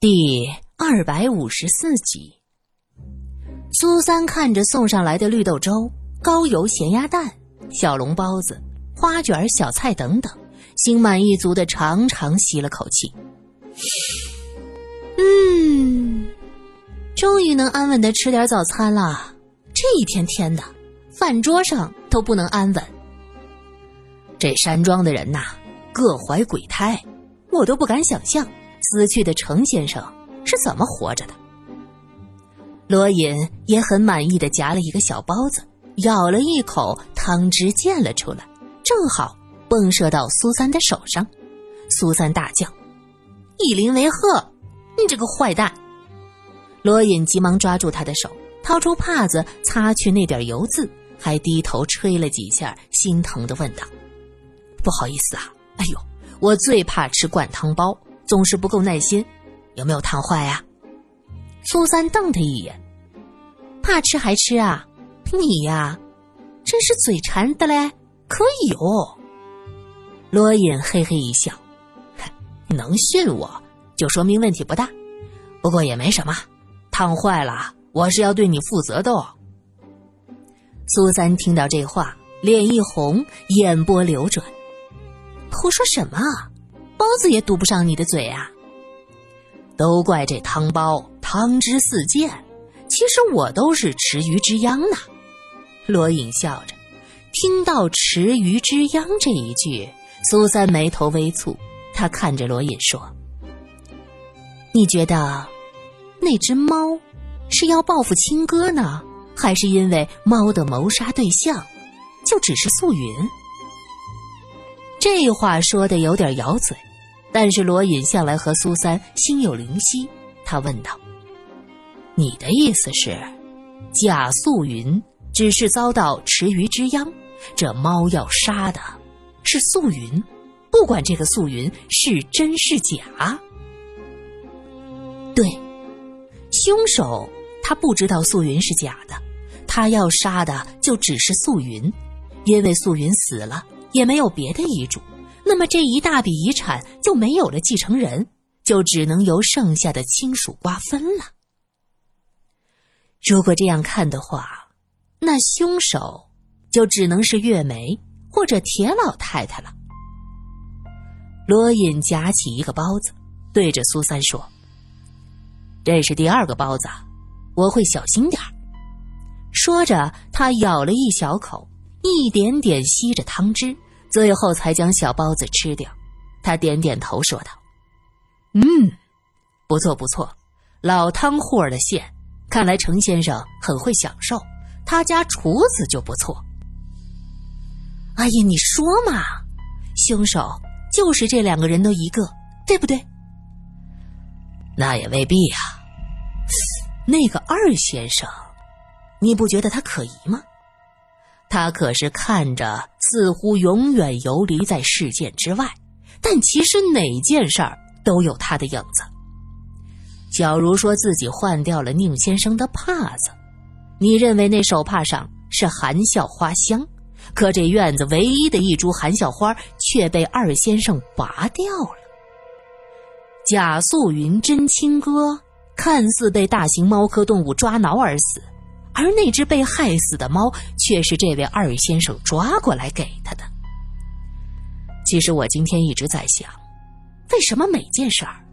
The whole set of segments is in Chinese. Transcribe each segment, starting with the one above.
第二百五十四集，苏三看着送上来的绿豆粥、高油咸鸭蛋、小笼包子、花卷、小菜等等，心满意足的长长吸了口气。嗯，终于能安稳的吃点早餐了。这一天天的，饭桌上都不能安稳。这山庄的人呐，各怀鬼胎，我都不敢想象。死去的程先生是怎么活着的？罗隐也很满意的夹了一个小包子，咬了一口，汤汁溅了出来，正好迸射到苏三的手上。苏三大叫：“以邻为壑！你这个坏蛋！”罗隐急忙抓住他的手，掏出帕子擦去那点油渍，还低头吹了几下，心疼的问道：“不好意思啊，哎呦，我最怕吃灌汤包。”总是不够耐心，有没有烫坏呀？苏三瞪他一眼，怕吃还吃啊？你呀，真是嘴馋的嘞！可以哦。罗隐嘿嘿一笑，能训我就说明问题不大，不过也没什么，烫坏了我是要对你负责的。哦。苏三听到这话，脸一红，眼波流转，胡说什么？包子也堵不上你的嘴啊！都怪这汤包汤汁四溅，其实我都是池鱼之殃呢。罗隐笑着，听到“池鱼之殃”这一句，苏三眉头微蹙，他看着罗隐说：“你觉得那只猫是要报复亲哥呢，还是因为猫的谋杀对象就只是素云？”这话说的有点咬嘴。但是罗隐向来和苏三心有灵犀，他问道：“你的意思是，贾素云只是遭到池鱼之殃，这猫要杀的是素云，不管这个素云是真是假？对，凶手他不知道素云是假的，他要杀的就只是素云，因为素云死了，也没有别的遗嘱。”那么这一大笔遗产就没有了继承人，就只能由剩下的亲属瓜分了。如果这样看的话，那凶手就只能是月梅或者铁老太太了。罗隐夹起一个包子，对着苏三说：“这是第二个包子，我会小心点说着，他咬了一小口，一点点吸着汤汁。最后才将小包子吃掉，他点点头说道：“嗯，不错不错，老汤户儿的馅，看来程先生很会享受，他家厨子就不错。”哎呀，你说嘛，凶手就是这两个人的一个，对不对？那也未必啊。那个二先生，你不觉得他可疑吗？他可是看着似乎永远游离在事件之外，但其实哪件事儿都有他的影子。假如说自己换掉了宁先生的帕子，你认为那手帕上是含笑花香，可这院子唯一的一株含笑花却被二先生拔掉了。贾素云真亲哥看似被大型猫科动物抓挠而死。而那只被害死的猫，却是这位二先生抓过来给他的。其实我今天一直在想，为什么每件事儿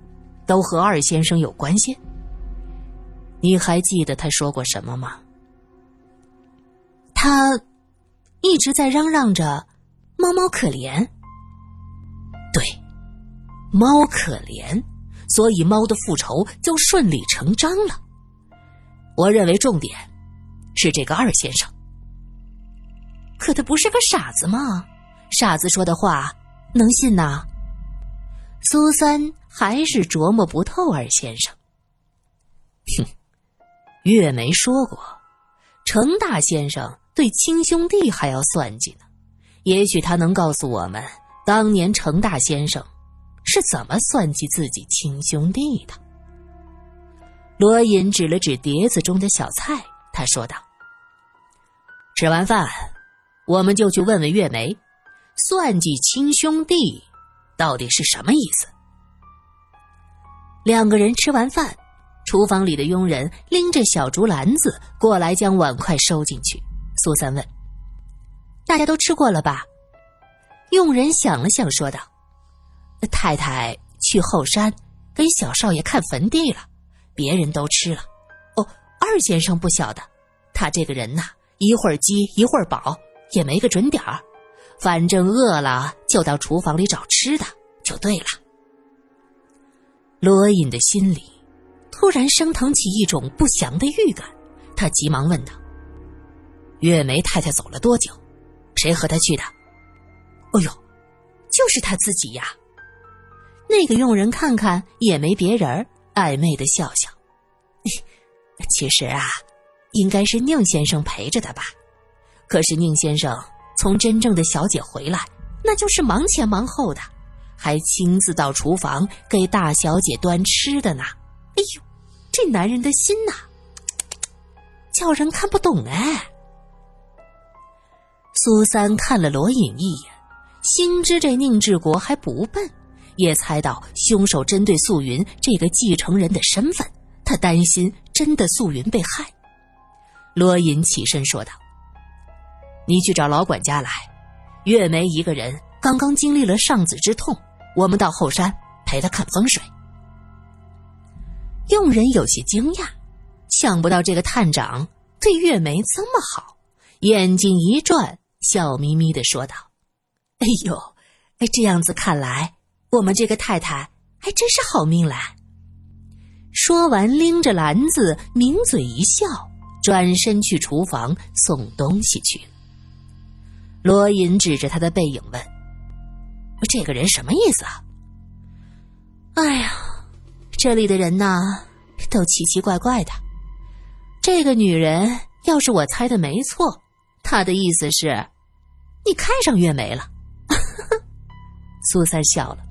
都和二先生有关系？你还记得他说过什么吗？他一直在嚷嚷着“猫猫可怜”。对，猫可怜，所以猫的复仇就顺理成章了。我认为重点。是这个二先生，可他不是个傻子吗？傻子说的话能信呐？苏三还是琢磨不透二先生。哼，月梅说过，程大先生对亲兄弟还要算计呢。也许他能告诉我们，当年程大先生是怎么算计自己亲兄弟的。罗隐指了指碟子中的小菜，他说道。吃完饭，我们就去问问月梅，算计亲兄弟到底是什么意思？两个人吃完饭，厨房里的佣人拎着小竹篮子过来，将碗筷收进去。苏三问：“大家都吃过了吧？”佣人想了想，说道：“太太去后山跟小少爷看坟地了，别人都吃了。哦，二先生不晓得，他这个人呐，一会儿饥一会儿饱，也没个准点儿。反正饿了就到厨房里找吃的，就对了。”罗隐的心里突然升腾起一种不祥的预感，他急忙问道：“月梅太太走了多久？谁和她去的？”哦呦，就是她自己呀！那个佣人看看也没别人，暧昧的笑笑。其实啊，应该是宁先生陪着的吧？可是宁先生从真正的小姐回来，那就是忙前忙后的，还亲自到厨房给大小姐端吃的呢。哎呦，这男人的心呐，叫人看不懂哎。苏三看了罗隐一眼。心知这宁志国还不笨，也猜到凶手针对素云这个继承人的身份，他担心真的素云被害。罗隐起身说道：“你去找老管家来，月梅一个人刚刚经历了丧子之痛，我们到后山陪她看风水。”佣人有些惊讶，想不到这个探长对月梅这么好，眼睛一转，笑眯眯的说道。哎呦，哎，这样子看来，我们这个太太还真是好命来。说完，拎着篮子，抿嘴一笑，转身去厨房送东西去。罗隐指着他的背影问：“这个人什么意思啊？”哎呀，这里的人呐，都奇奇怪怪的。这个女人要是我猜的没错，她的意思是，你看上月梅了。苏三笑了，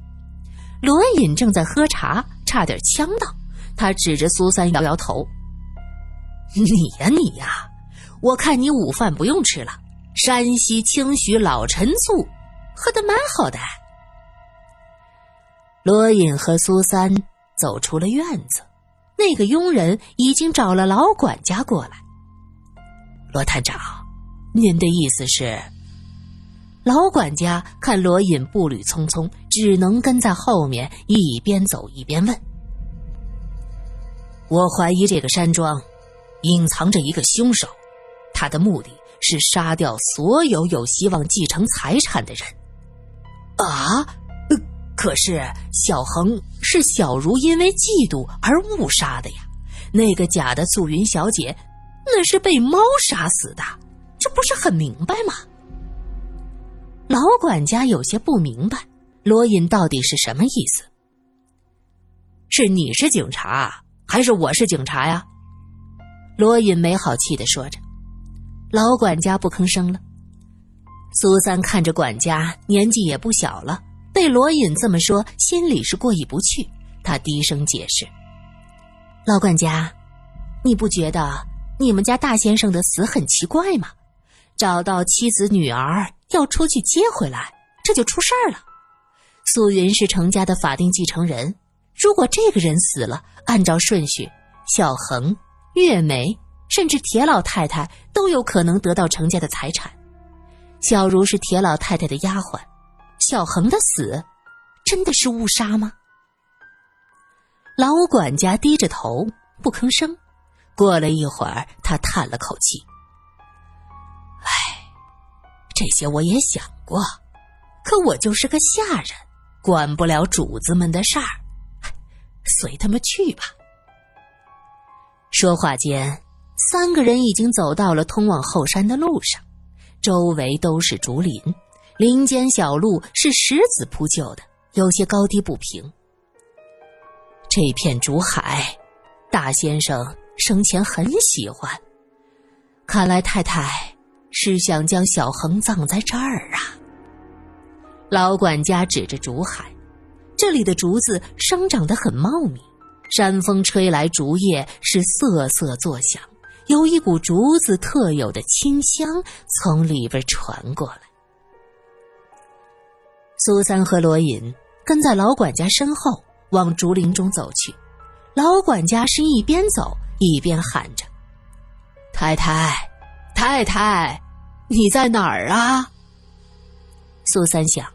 罗隐正在喝茶，差点呛到。他指着苏三摇摇头：“你呀你呀，我看你午饭不用吃了，山西清徐老陈醋喝的蛮好的。”罗隐和苏三走出了院子，那个佣人已经找了老管家过来。罗探长，您的意思是？老管家看罗隐步履匆匆，只能跟在后面一边走一边问：“我怀疑这个山庄隐藏着一个凶手，他的目的是杀掉所有有希望继承财产的人。”啊！可是小恒是小茹因为嫉妒而误杀的呀，那个假的素云小姐那是被猫杀死的，这不是很明白吗？老管家有些不明白，罗隐到底是什么意思？是你是警察，还是我是警察呀？罗隐没好气的说着。老管家不吭声了。苏三看着管家，年纪也不小了，被罗隐这么说，心里是过意不去。他低声解释：“老管家，你不觉得你们家大先生的死很奇怪吗？找到妻子女儿。”要出去接回来，这就出事儿了。素云是程家的法定继承人，如果这个人死了，按照顺序，小恒、月梅，甚至铁老太太都有可能得到程家的财产。小茹是铁老太太的丫鬟，小恒的死，真的是误杀吗？老管家低着头不吭声。过了一会儿，他叹了口气。这些我也想过，可我就是个下人，管不了主子们的事儿，随他们去吧。说话间，三个人已经走到了通往后山的路上，周围都是竹林，林间小路是石子铺就的，有些高低不平。这片竹海，大先生生前很喜欢，看来太太。是想将小恒葬在这儿啊！老管家指着竹海，这里的竹子生长得很茂密，山风吹来，竹叶是瑟瑟作响，有一股竹子特有的清香从里边传过来。苏三和罗隐跟在老管家身后往竹林中走去，老管家是一边走一边喊着：“太太，太太，你在哪儿啊？”苏三想，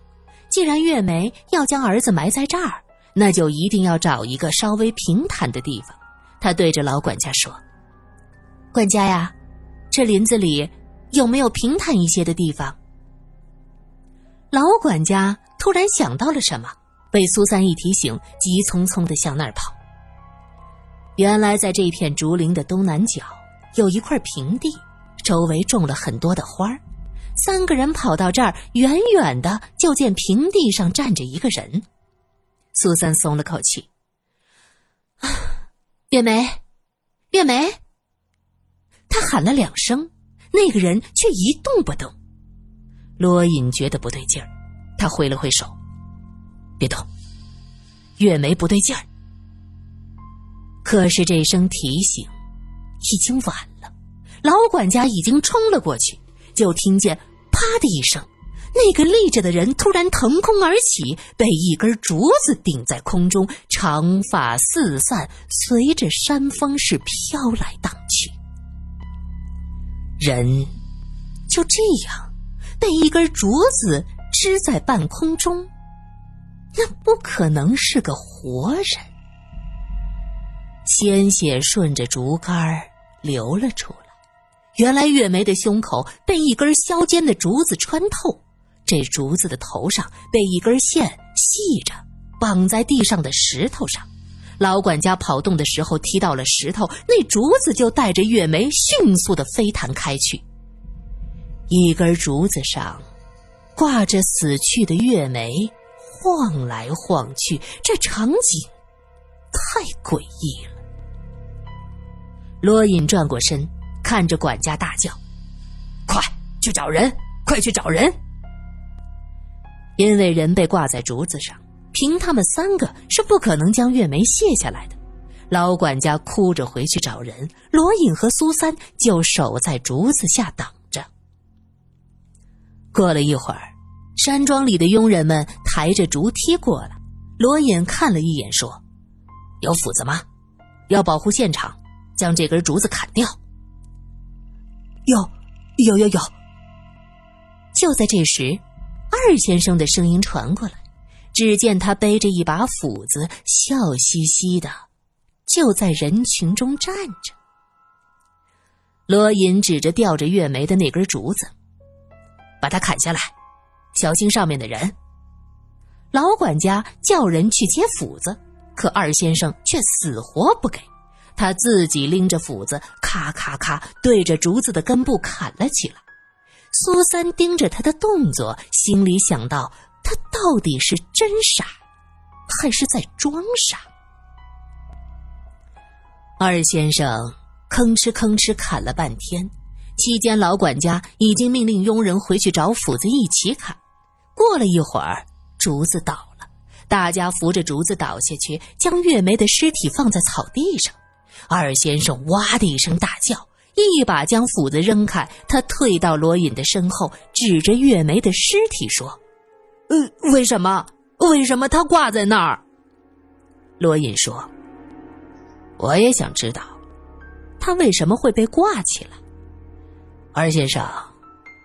既然月梅要将儿子埋在这儿，那就一定要找一个稍微平坦的地方。他对着老管家说：“管家呀，这林子里有没有平坦一些的地方？”老管家突然想到了什么，被苏三一提醒，急匆匆的向那儿跑。原来，在这片竹林的东南角有一块平地，周围种了很多的花儿。三个人跑到这儿，远远的就见平地上站着一个人。苏三松了口气：“啊，月梅，月梅！”他喊了两声，那个人却一动不动。罗隐觉得不对劲儿，他挥了挥手：“别动。”月梅不对劲儿，可是这声提醒已经晚了。老管家已经冲了过去，就听见“啪”的一声，那个立着的人突然腾空而起，被一根竹子顶在空中，长发四散，随着山风是飘来荡去。人就这样。被一根竹子支在半空中，那不可能是个活人。鲜血顺着竹竿流了出来。原来月梅的胸口被一根削尖的竹子穿透，这竹子的头上被一根线系着，绑在地上的石头上。老管家跑动的时候踢到了石头，那竹子就带着月梅迅速的飞弹开去。一根竹子上挂着死去的月梅，晃来晃去，这场景太诡异了。罗隐转过身，看着管家大叫：“快去找人！快去找人！”因为人被挂在竹子上，凭他们三个是不可能将月梅卸下来的。老管家哭着回去找人，罗隐和苏三就守在竹子下等着。过了一会儿，山庄里的佣人们抬着竹梯过来。罗隐看了一眼，说：“有斧子吗？要保护现场，将这根竹子砍掉。”“有，有，有，有。”就在这时，二先生的声音传过来。只见他背着一把斧子，笑嘻嘻的，就在人群中站着。罗隐指着吊着月梅的那根竹子。把它砍下来，小心上面的人。老管家叫人去接斧子，可二先生却死活不给。他自己拎着斧子，咔咔咔对着竹子的根部砍了起来。苏三盯着他的动作，心里想到：他到底是真傻，还是在装傻？二先生吭哧吭哧砍了半天。期间，老管家已经命令佣人回去找斧子一起砍。过了一会儿，竹子倒了，大家扶着竹子倒下去，将月梅的尸体放在草地上。二先生哇的一声大叫，一把将斧子扔开，他退到罗隐的身后，指着月梅的尸体说：“呃，为什么？为什么他挂在那儿？”罗隐说：“我也想知道，他为什么会被挂起来。”二先生，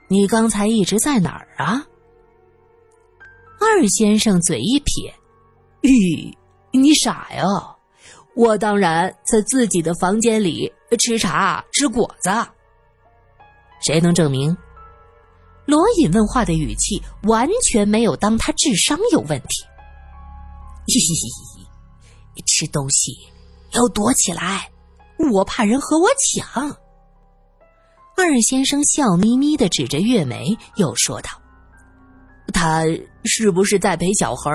你刚才一直在哪儿啊？二先生嘴一撇：“吁，你傻呀！我当然在自己的房间里吃茶吃果子。谁能证明？”罗隐问话的语气完全没有当他智商有问题。嘻嘻嘻，吃东西要躲起来，我怕人和我抢。二先生笑眯眯的指着月梅，又说道：“他是不是在陪小孩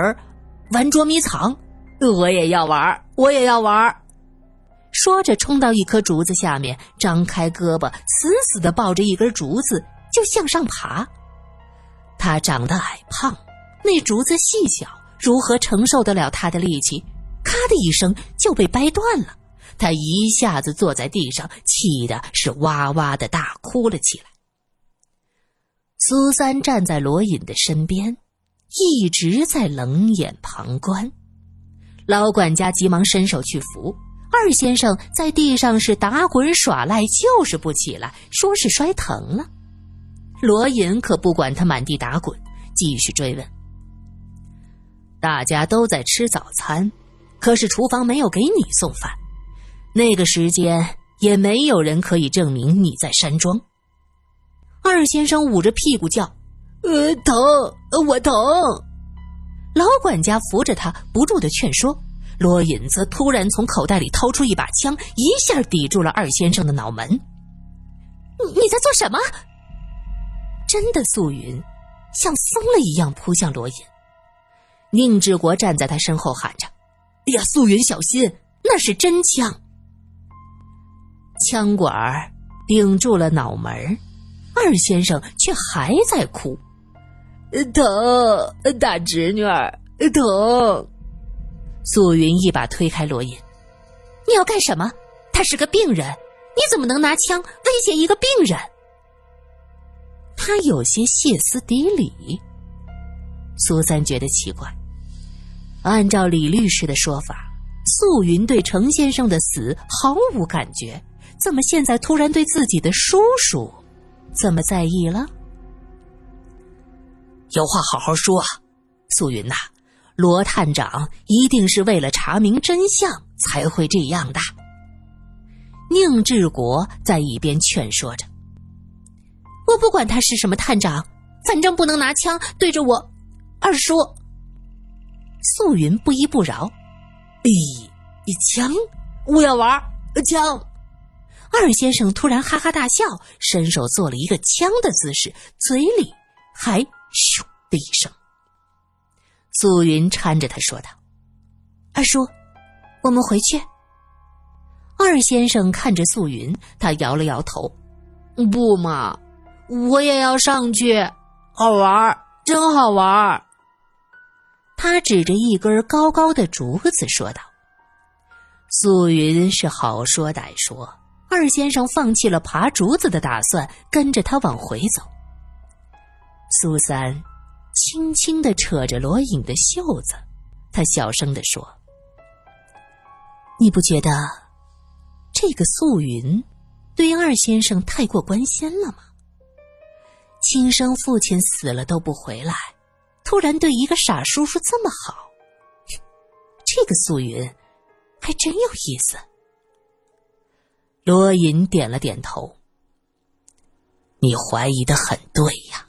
玩捉迷藏？我也要玩，我也要玩。”说着，冲到一棵竹子下面，张开胳膊，死死的抱着一根竹子就向上爬。他长得矮胖，那竹子细小，如何承受得了他的力气？咔的一声就被掰断了。他一下子坐在地上，气的是哇哇的大哭了起来。苏三站在罗隐的身边，一直在冷眼旁观。老管家急忙伸手去扶，二先生在地上是打滚耍赖，就是不起来，说是摔疼了。罗隐可不管他满地打滚，继续追问。大家都在吃早餐，可是厨房没有给你送饭。那个时间也没有人可以证明你在山庄。二先生捂着屁股叫：“呃，疼，我疼。”老管家扶着他，不住的劝说。罗隐则突然从口袋里掏出一把枪，一下抵住了二先生的脑门。“你你在做什么？”真的，素云像疯了一样扑向罗隐。宁志国站在他身后喊着：“哎呀，素云小心，那是真枪！”枪管顶住了脑门二先生却还在哭，疼，大侄女儿疼。素云一把推开罗隐：“你要干什么？他是个病人，你怎么能拿枪威胁一个病人？”他有些歇斯底里。苏三觉得奇怪，按照李律师的说法，素云对程先生的死毫无感觉，怎么现在突然对自己的叔叔这么在意了？有话好好说，素云呐。罗探长一定是为了查明真相才会这样的。宁志国在一边劝说着：“我不管他是什么探长，反正不能拿枪对着我二叔。”素云不依不饶：“咦，枪，我要玩枪！”二先生突然哈哈大笑，伸手做了一个枪的姿势，嘴里还咻的一声。素云搀着他说道：“二叔，我们回去。”二先生看着素云，他摇了摇头：“不嘛，我也要上去，好玩儿，真好玩儿。”他指着一根高高的竹子说道：“素云是好说歹说，二先生放弃了爬竹子的打算，跟着他往回走。”苏三。轻轻的扯着罗隐的袖子，他小声的说：“你不觉得这个素云对二先生太过关心了吗？亲生父亲死了都不回来，突然对一个傻叔叔这么好，这个素云还真有意思。”罗隐点了点头：“你怀疑的很对呀。”